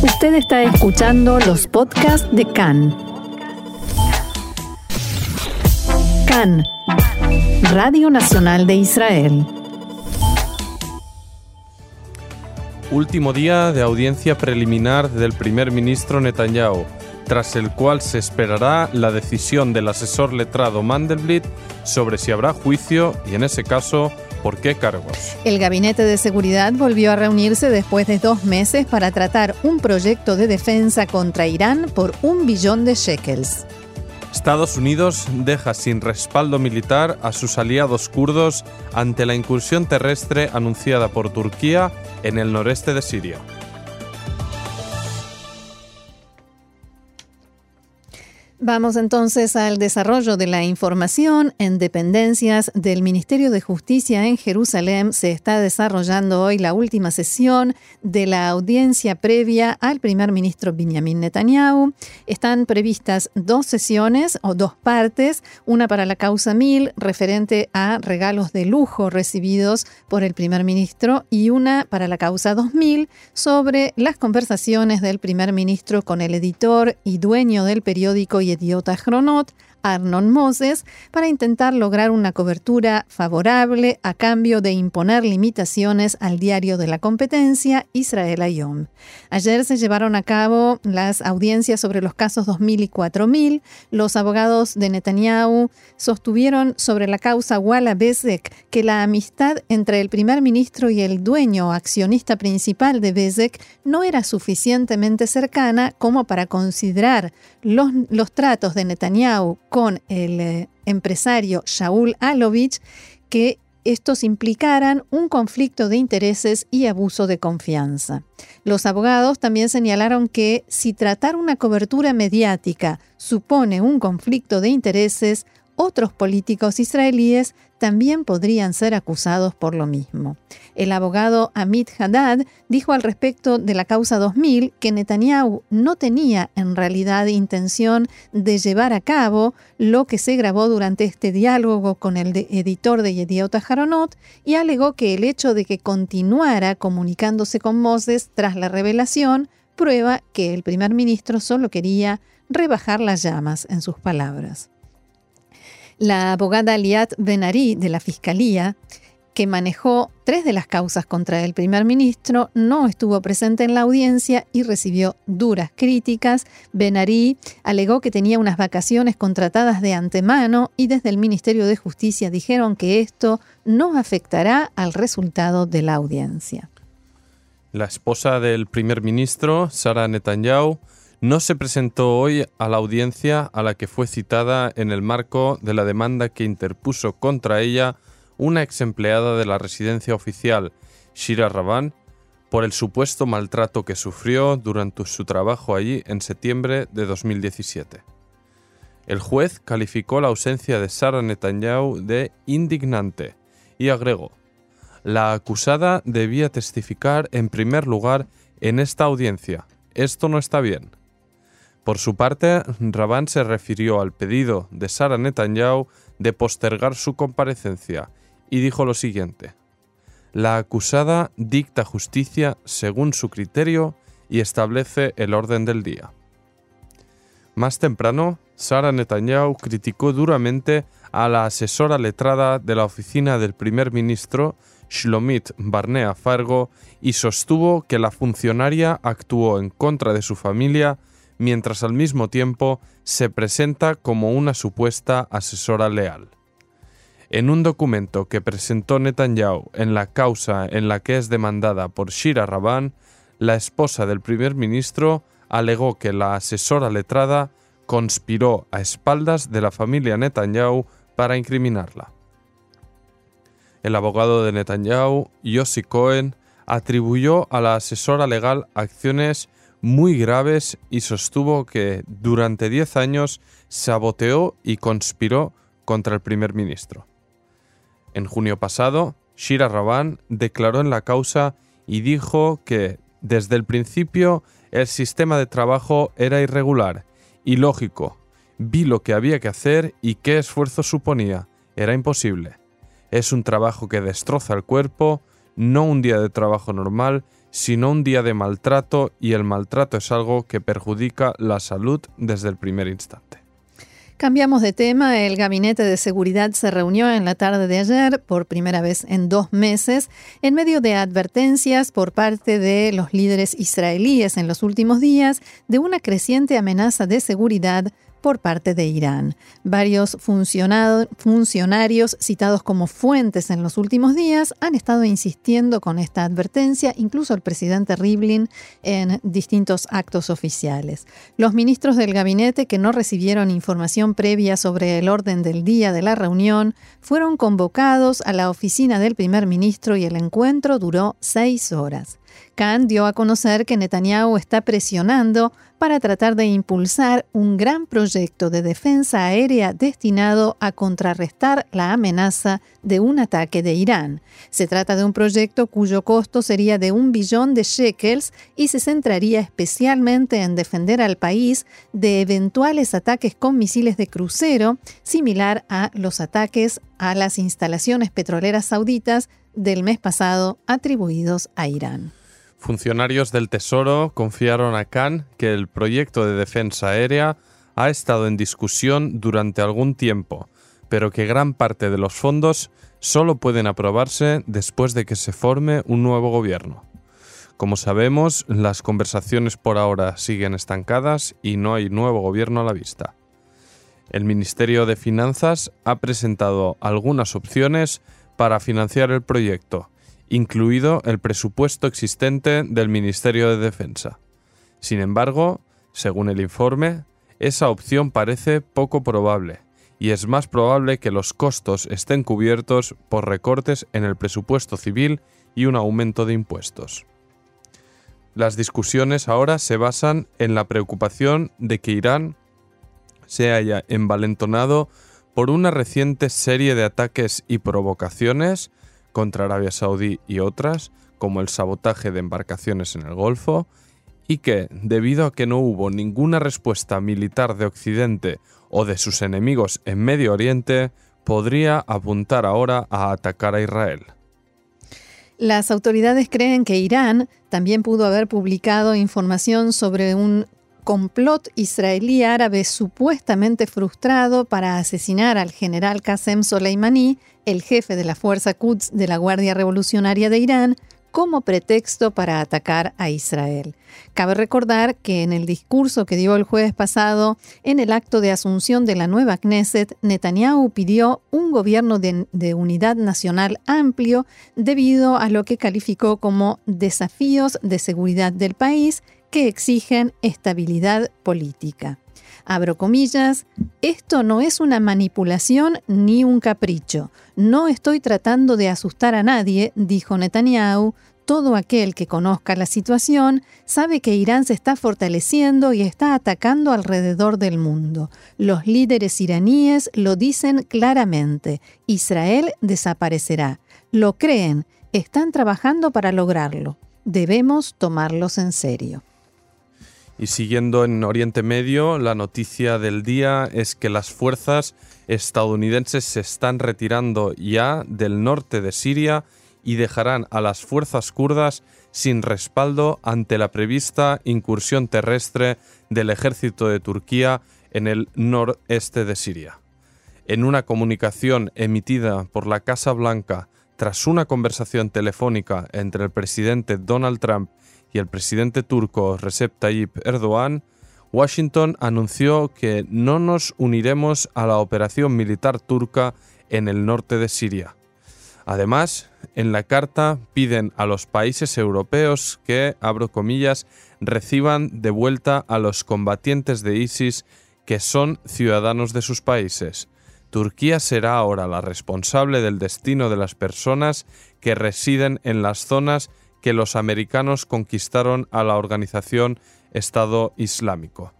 Usted está escuchando los podcasts de CAN. CAN, Radio Nacional de Israel. Último día de audiencia preliminar del primer ministro Netanyahu, tras el cual se esperará la decisión del asesor letrado Mandelblit sobre si habrá juicio y, en ese caso, ¿Por qué cargos? El Gabinete de Seguridad volvió a reunirse después de dos meses para tratar un proyecto de defensa contra Irán por un billón de shekels. Estados Unidos deja sin respaldo militar a sus aliados kurdos ante la incursión terrestre anunciada por Turquía en el noreste de Siria. Vamos entonces al desarrollo de la información. En dependencias del Ministerio de Justicia en Jerusalén se está desarrollando hoy la última sesión de la audiencia previa al primer ministro Benjamin Netanyahu. Están previstas dos sesiones o dos partes, una para la causa 1000 referente a regalos de lujo recibidos por el primer ministro y una para la causa 2000 sobre las conversaciones del primer ministro con el editor y dueño del periódico je 2 χρονών Arnon Moses para intentar lograr una cobertura favorable a cambio de imponer limitaciones al diario de la competencia Israel Ayom. Ayer se llevaron a cabo las audiencias sobre los casos 2000 y 4000. Los abogados de Netanyahu sostuvieron sobre la causa Walla Bezek que la amistad entre el primer ministro y el dueño accionista principal de Bezek no era suficientemente cercana como para considerar los, los tratos de Netanyahu con el eh, empresario Shaul Alovich que estos implicaran un conflicto de intereses y abuso de confianza. Los abogados también señalaron que si tratar una cobertura mediática supone un conflicto de intereses, otros políticos israelíes también podrían ser acusados por lo mismo. El abogado Amit Haddad dijo al respecto de la causa 2000 que Netanyahu no tenía en realidad intención de llevar a cabo lo que se grabó durante este diálogo con el editor de Yediot Haronot y alegó que el hecho de que continuara comunicándose con Moses tras la revelación prueba que el primer ministro solo quería rebajar las llamas en sus palabras. La abogada Liat Benari de la Fiscalía, que manejó tres de las causas contra el primer ministro, no estuvo presente en la audiencia y recibió duras críticas. Benari alegó que tenía unas vacaciones contratadas de antemano y desde el Ministerio de Justicia dijeron que esto no afectará al resultado de la audiencia. La esposa del primer ministro, Sara Netanyahu, no se presentó hoy a la audiencia a la que fue citada en el marco de la demanda que interpuso contra ella una ex empleada de la residencia oficial, Shira Raban, por el supuesto maltrato que sufrió durante su trabajo allí en septiembre de 2017. El juez calificó la ausencia de Sara Netanyahu de indignante y agregó, la acusada debía testificar en primer lugar en esta audiencia. Esto no está bien. Por su parte, Rabán se refirió al pedido de Sara Netanyahu de postergar su comparecencia y dijo lo siguiente: La acusada dicta justicia según su criterio y establece el orden del día. Más temprano, Sara Netanyahu criticó duramente a la asesora letrada de la oficina del primer ministro, Shlomit Barnea Fargo, y sostuvo que la funcionaria actuó en contra de su familia mientras al mismo tiempo se presenta como una supuesta asesora leal. En un documento que presentó Netanyahu en la causa en la que es demandada por Shira Raban, la esposa del primer ministro alegó que la asesora letrada conspiró a espaldas de la familia Netanyahu para incriminarla. El abogado de Netanyahu, Yossi Cohen, atribuyó a la asesora legal acciones muy graves y sostuvo que durante 10 años saboteó y conspiró contra el primer ministro. En junio pasado, Shira Raban declaró en la causa y dijo que desde el principio el sistema de trabajo era irregular, ilógico, vi lo que había que hacer y qué esfuerzo suponía, era imposible. Es un trabajo que destroza el cuerpo, no un día de trabajo normal, sino un día de maltrato y el maltrato es algo que perjudica la salud desde el primer instante. Cambiamos de tema. El Gabinete de Seguridad se reunió en la tarde de ayer, por primera vez en dos meses, en medio de advertencias por parte de los líderes israelíes en los últimos días de una creciente amenaza de seguridad por parte de Irán. Varios funcionarios citados como fuentes en los últimos días han estado insistiendo con esta advertencia, incluso el presidente Rivlin en distintos actos oficiales. Los ministros del gabinete que no recibieron información previa sobre el orden del día de la reunión fueron convocados a la oficina del primer ministro y el encuentro duró seis horas. Khan dio a conocer que Netanyahu está presionando para tratar de impulsar un gran proyecto de defensa aérea destinado a contrarrestar la amenaza de un ataque de Irán. Se trata de un proyecto cuyo costo sería de un billón de shekels y se centraría especialmente en defender al país de eventuales ataques con misiles de crucero, similar a los ataques a las instalaciones petroleras sauditas del mes pasado atribuidos a Irán. Funcionarios del Tesoro confiaron a Khan que el proyecto de defensa aérea ha estado en discusión durante algún tiempo, pero que gran parte de los fondos solo pueden aprobarse después de que se forme un nuevo gobierno. Como sabemos, las conversaciones por ahora siguen estancadas y no hay nuevo gobierno a la vista. El Ministerio de Finanzas ha presentado algunas opciones para financiar el proyecto, incluido el presupuesto existente del Ministerio de Defensa. Sin embargo, según el informe, esa opción parece poco probable, y es más probable que los costos estén cubiertos por recortes en el presupuesto civil y un aumento de impuestos. Las discusiones ahora se basan en la preocupación de que Irán se haya envalentonado por una reciente serie de ataques y provocaciones contra Arabia Saudí y otras, como el sabotaje de embarcaciones en el Golfo, y que, debido a que no hubo ninguna respuesta militar de Occidente o de sus enemigos en Medio Oriente, podría apuntar ahora a atacar a Israel. Las autoridades creen que Irán también pudo haber publicado información sobre un complot israelí árabe supuestamente frustrado para asesinar al general Qasem Soleimani, el jefe de la Fuerza Quds de la Guardia Revolucionaria de Irán, como pretexto para atacar a Israel. Cabe recordar que en el discurso que dio el jueves pasado, en el acto de asunción de la nueva Knesset, Netanyahu pidió un gobierno de, de, unidad nacional amplio debido a lo que calificó como desafíos de seguridad del país que exigen estabilidad política. Abro comillas, esto no es una manipulación ni un capricho. No estoy tratando de asustar a nadie, dijo Netanyahu. Todo aquel que conozca la situación sabe que Irán se está fortaleciendo y está atacando alrededor del mundo. Los líderes iraníes lo dicen claramente. Israel desaparecerá. Lo creen. Están trabajando para lograrlo. Debemos tomarlos en serio. Y siguiendo en Oriente Medio, la noticia del día es que las fuerzas estadounidenses se están retirando ya del norte de Siria y dejarán a las fuerzas kurdas sin respaldo ante la prevista incursión terrestre del ejército de Turquía en el noreste de Siria. En una comunicación emitida por la Casa Blanca tras una conversación telefónica entre el presidente Donald Trump y el presidente turco Recep Tayyip Erdogan, Washington anunció que no nos uniremos a la operación militar turca en el norte de Siria. Además, en la carta piden a los países europeos que, abro comillas, reciban de vuelta a los combatientes de ISIS que son ciudadanos de sus países. Turquía será ahora la responsable del destino de las personas que residen en las zonas que los americanos conquistaron a la organización Estado Islámico.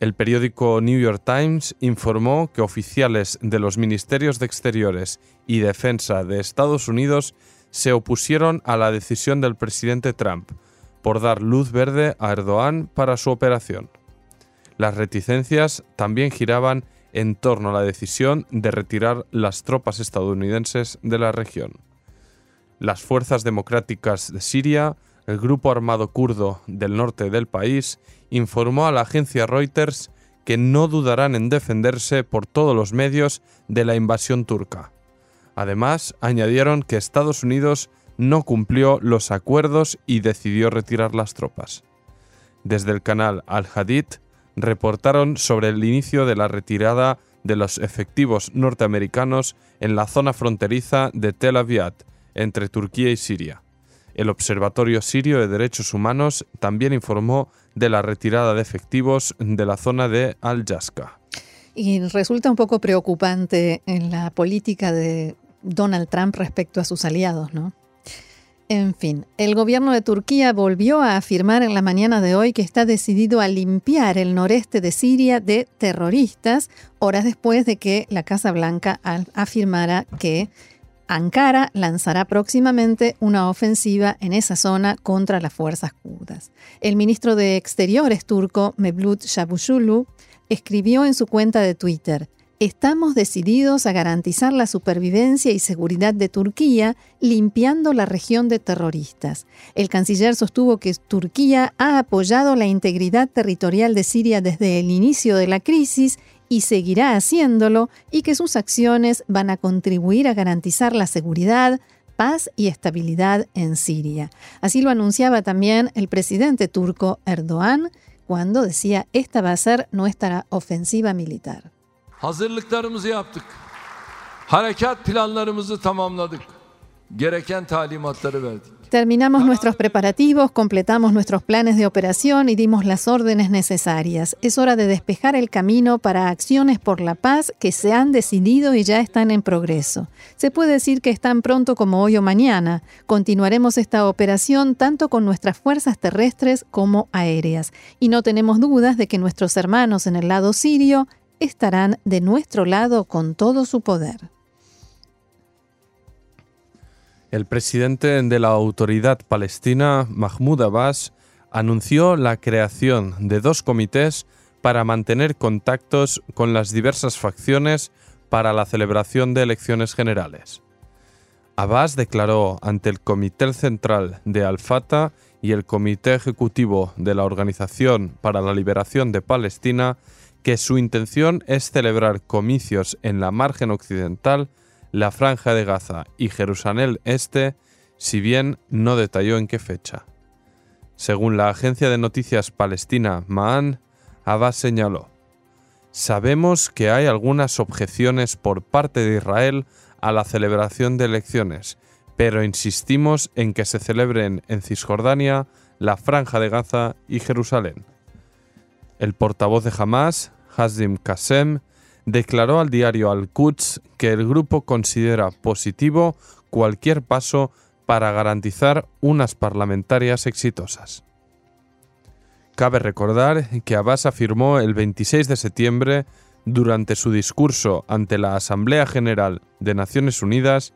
El periódico New York Times informó que oficiales de los Ministerios de Exteriores y Defensa de Estados Unidos se opusieron a la decisión del presidente Trump por dar luz verde a Erdogan para su operación. Las reticencias también giraban en torno a la decisión de retirar las tropas estadounidenses de la región. Las fuerzas democráticas de Siria el grupo armado kurdo del norte del país informó a la agencia Reuters que no dudarán en defenderse por todos los medios de la invasión turca. Además, añadieron que Estados Unidos no cumplió los acuerdos y decidió retirar las tropas. Desde el canal Al Hadith reportaron sobre el inicio de la retirada de los efectivos norteamericanos en la zona fronteriza de Tel Aviv, entre Turquía y Siria. El Observatorio Sirio de Derechos Humanos también informó de la retirada de efectivos de la zona de Al-Jaska. Y resulta un poco preocupante en la política de Donald Trump respecto a sus aliados, ¿no? En fin, el gobierno de Turquía volvió a afirmar en la mañana de hoy que está decidido a limpiar el noreste de Siria de terroristas, horas después de que la Casa Blanca afirmara que Ankara lanzará próximamente una ofensiva en esa zona contra las fuerzas kurdas. El ministro de Exteriores turco, Mevlut Çavuşoğlu, escribió en su cuenta de Twitter, Estamos decididos a garantizar la supervivencia y seguridad de Turquía, limpiando la región de terroristas. El canciller sostuvo que Turquía ha apoyado la integridad territorial de Siria desde el inicio de la crisis y seguirá haciéndolo y que sus acciones van a contribuir a garantizar la seguridad, paz y estabilidad en Siria. Así lo anunciaba también el presidente turco Erdogan cuando decía esta va a ser nuestra ofensiva militar. Harekat planlarımızı tamamladık. Gereken talimatları verdik. Terminamos nuestros preparativos, completamos nuestros planes de operación y dimos las órdenes necesarias. Es hora de despejar el camino para acciones por la paz que se han decidido y ya están en progreso. Se puede decir que están pronto como hoy o mañana. Continuaremos esta operación tanto con nuestras fuerzas terrestres como aéreas. Y no tenemos dudas de que nuestros hermanos en el lado sirio estarán de nuestro lado con todo su poder. El presidente de la autoridad palestina, Mahmoud Abbas, anunció la creación de dos comités para mantener contactos con las diversas facciones para la celebración de elecciones generales. Abbas declaró ante el Comité Central de Al-Fatah y el Comité Ejecutivo de la Organización para la Liberación de Palestina que su intención es celebrar comicios en la margen occidental la Franja de Gaza y Jerusalén Este, si bien no detalló en qué fecha. Según la agencia de noticias palestina Ma'an, Abbas señaló, Sabemos que hay algunas objeciones por parte de Israel a la celebración de elecciones, pero insistimos en que se celebren en Cisjordania, la Franja de Gaza y Jerusalén. El portavoz de Hamas, Hazim Qasem, declaró al diario Al-Quds que el grupo considera positivo cualquier paso para garantizar unas parlamentarias exitosas. Cabe recordar que Abbas afirmó el 26 de septiembre, durante su discurso ante la Asamblea General de Naciones Unidas,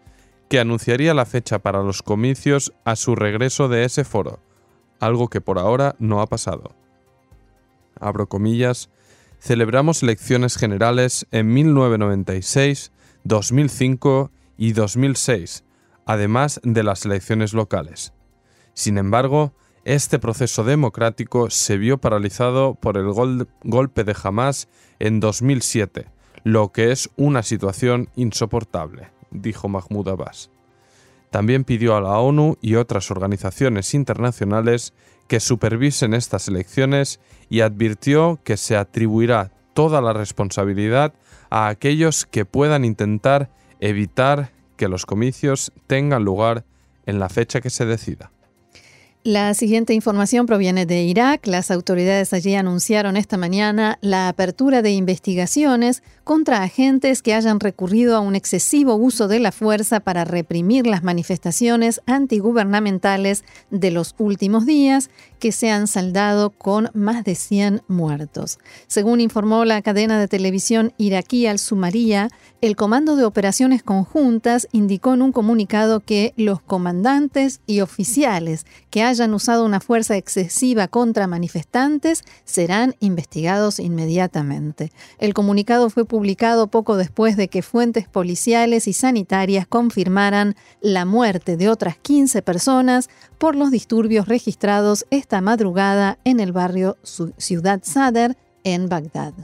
que anunciaría la fecha para los comicios a su regreso de ese foro, algo que por ahora no ha pasado. Abro comillas, celebramos elecciones generales en 1996, 2005 y 2006, además de las elecciones locales. Sin embargo, este proceso democrático se vio paralizado por el golpe de Hamas en 2007, lo que es una situación insoportable, dijo Mahmoud Abbas. También pidió a la ONU y otras organizaciones internacionales que supervisen estas elecciones y advirtió que se atribuirá toda la responsabilidad a aquellos que puedan intentar evitar que los comicios tengan lugar en la fecha que se decida. La siguiente información proviene de Irak. Las autoridades allí anunciaron esta mañana la apertura de investigaciones contra agentes que hayan recurrido a un excesivo uso de la fuerza para reprimir las manifestaciones antigubernamentales de los últimos días, que se han saldado con más de 100 muertos. Según informó la cadena de televisión iraquí Al-Sumaría, el Comando de Operaciones Conjuntas indicó en un comunicado que los comandantes y oficiales que hayan usado una fuerza excesiva contra manifestantes serán investigados inmediatamente. El comunicado fue publicado poco después de que fuentes policiales y sanitarias confirmaran la muerte de otras 15 personas por los disturbios registrados esta madrugada en el barrio Ciudad Sadr en Bagdad.